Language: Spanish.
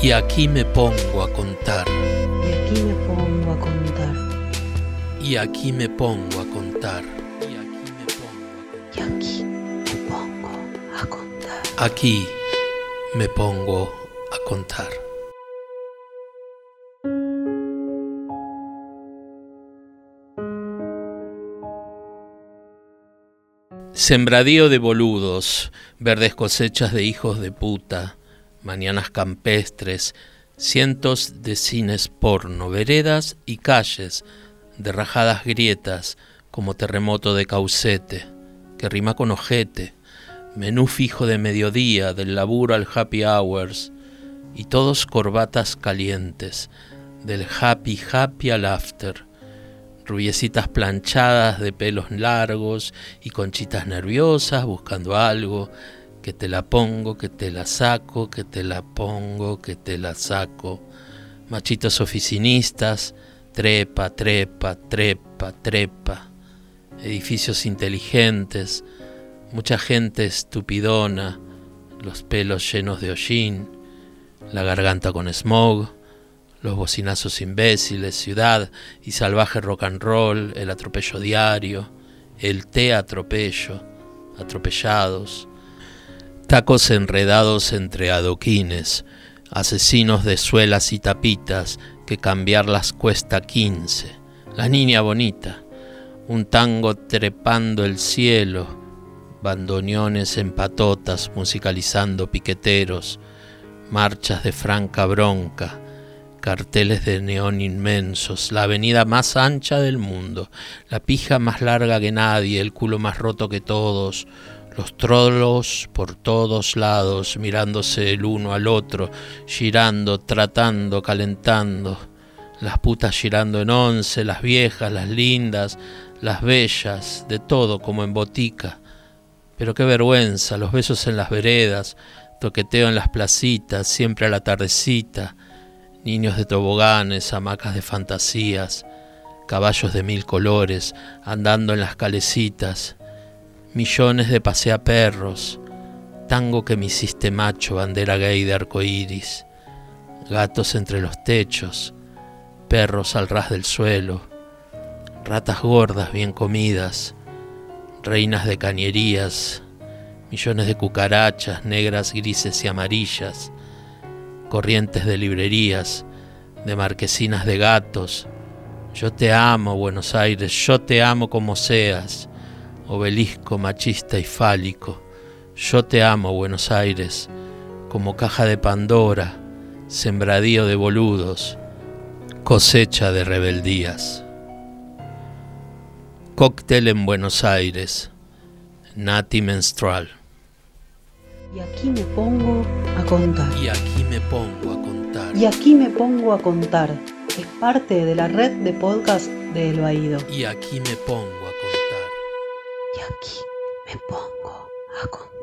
Y aquí me pongo a contar. Y aquí me pongo a contar. Y aquí me pongo a contar. Y aquí me pongo a contar. Aquí me pongo a contar. Sembradío de boludos, verdes cosechas de hijos de puta, mañanas campestres, cientos de cines porno, veredas y calles de rajadas grietas como terremoto de caucete, que rima con ojete, menú fijo de mediodía, del laburo al happy hours, y todos corbatas calientes, del happy happy al after, rubiecitas planchadas de pelos largos y conchitas nerviosas buscando algo, que te la pongo, que te la saco, que te la pongo, que te la saco. Machitos oficinistas, trepa, trepa, trepa, trepa. Edificios inteligentes, mucha gente estupidona, los pelos llenos de hollín, la garganta con smog, los bocinazos imbéciles, ciudad y salvaje rock and roll, el atropello diario, el té atropello, atropellados, tacos enredados entre adoquines, asesinos de suelas y tapitas que cambiarlas cuesta quince, la niña bonita, un tango trepando el cielo, bandoneones en patotas musicalizando piqueteros, marchas de franca bronca, carteles de neón inmensos, la avenida más ancha del mundo, la pija más larga que nadie, el culo más roto que todos, los trolos por todos lados, mirándose el uno al otro, girando, tratando, calentando, las putas girando en once, las viejas, las lindas, las bellas, de todo como en botica. Pero qué vergüenza, los besos en las veredas, toqueteo en las placitas, siempre a la tardecita, niños de toboganes, hamacas de fantasías, caballos de mil colores, andando en las calecitas, millones de paseaperros, tango que me hiciste macho, bandera gay de arcoíris, gatos entre los techos, perros al ras del suelo, ratas gordas bien comidas, reinas de cañerías, millones de cucarachas negras, grises y amarillas, corrientes de librerías, de marquesinas de gatos. Yo te amo, Buenos Aires, yo te amo como seas, obelisco machista y fálico. Yo te amo, Buenos Aires, como caja de Pandora, sembradío de boludos, cosecha de rebeldías. Cóctel en Buenos Aires, Nati Menstrual. Y aquí me pongo a contar. Y aquí me pongo a contar. Y aquí me pongo a contar. Es parte de la red de podcast de El Baído. Y aquí me pongo a aquí me pongo a contar.